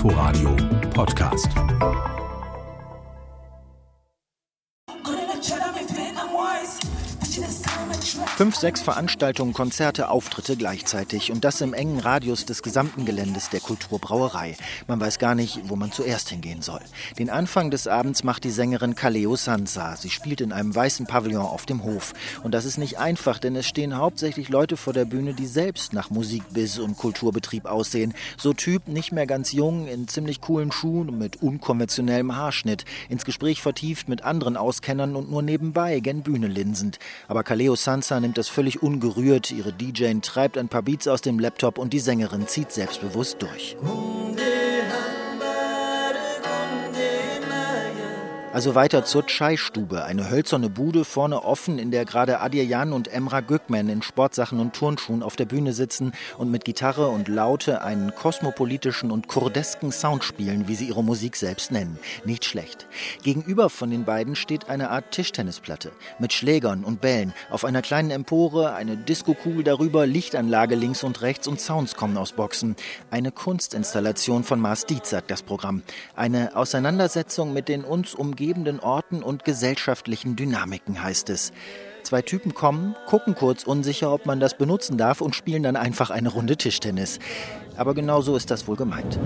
Inforadio Podcast. Fünf, sechs Veranstaltungen, Konzerte, Auftritte gleichzeitig und das im engen Radius des gesamten Geländes der Kulturbrauerei. Man weiß gar nicht, wo man zuerst hingehen soll. Den Anfang des Abends macht die Sängerin Kaleo Sansa. Sie spielt in einem weißen Pavillon auf dem Hof. Und das ist nicht einfach, denn es stehen hauptsächlich Leute vor der Bühne, die selbst nach Musikbiss und Kulturbetrieb aussehen. So Typ, nicht mehr ganz jung, in ziemlich coolen Schuhen und mit unkonventionellem Haarschnitt. Ins Gespräch vertieft mit anderen Auskennern und nur nebenbei gen Bühne linsend. Aber Kaleo Sansa nimmt das völlig ungerührt. Ihre DJ treibt ein paar Beats aus dem Laptop und die Sängerin zieht selbstbewusst durch. Also weiter zur Chai-Stube, eine hölzerne Bude, vorne offen, in der gerade Adrian und Emra Gökmen in Sportsachen und Turnschuhen auf der Bühne sitzen und mit Gitarre und Laute einen kosmopolitischen und kurdesken Sound spielen, wie sie ihre Musik selbst nennen. Nicht schlecht. Gegenüber von den beiden steht eine Art Tischtennisplatte mit Schlägern und Bällen. Auf einer kleinen Empore eine Diskokugel darüber, Lichtanlage links und rechts und Sounds kommen aus Boxen. Eine Kunstinstallation von Mars Dietz, sagt das Programm. Eine Auseinandersetzung mit den uns umgebenden umgebenden Orten und gesellschaftlichen Dynamiken, heißt es. Zwei Typen kommen, gucken kurz unsicher, ob man das benutzen darf und spielen dann einfach eine Runde Tischtennis. Aber genau so ist das wohl gemeint.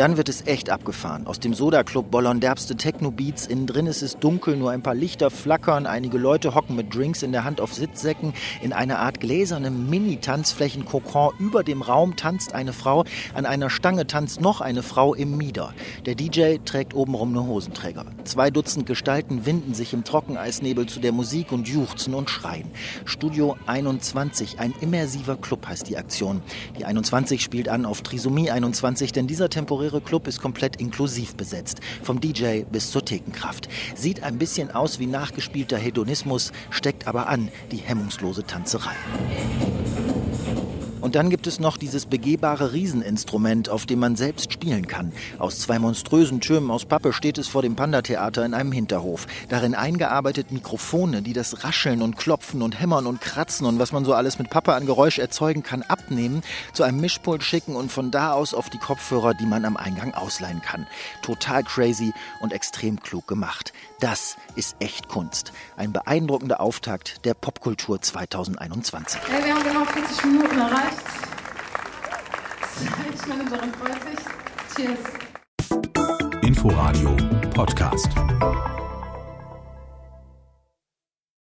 Dann wird es echt abgefahren. Aus dem Soda-Club bollern derbste Techno-Beats. Innen drin ist es dunkel, nur ein paar Lichter flackern. Einige Leute hocken mit Drinks in der Hand auf Sitzsäcken. In einer Art gläsernem Mini-Tanzflächen-Kokon über dem Raum tanzt eine Frau. An einer Stange tanzt noch eine Frau im Mieder. Der DJ trägt obenrum eine Hosenträger. Zwei Dutzend Gestalten winden sich im Trockeneisnebel zu der Musik und juchzen und schreien. Studio 21, ein immersiver Club heißt die Aktion. Die 21 spielt an auf Trisomie 21, denn dieser temporäre temporäre Club ist komplett inklusiv besetzt, vom DJ bis zur Thekenkraft. Sieht ein bisschen aus wie nachgespielter Hedonismus, steckt aber an die hemmungslose Tanzerei. Und dann gibt es noch dieses begehbare Rieseninstrument, auf dem man selbst spielen kann. Aus zwei monströsen Türmen aus Pappe steht es vor dem Panda-Theater in einem Hinterhof. Darin eingearbeitet Mikrofone, die das Rascheln und Klopfen und Hämmern und Kratzen und was man so alles mit Pappe an Geräusch erzeugen kann, abnehmen, zu einem Mischpult schicken und von da aus auf die Kopfhörer, die man am Eingang ausleihen kann. Total crazy und extrem klug gemacht. Das ist echt Kunst. Ein beeindruckender Auftakt der Popkultur 2021. Hey, wir haben genau 40 Minuten erreicht. Managerin freut sich. Cheers. Inforadio Podcast.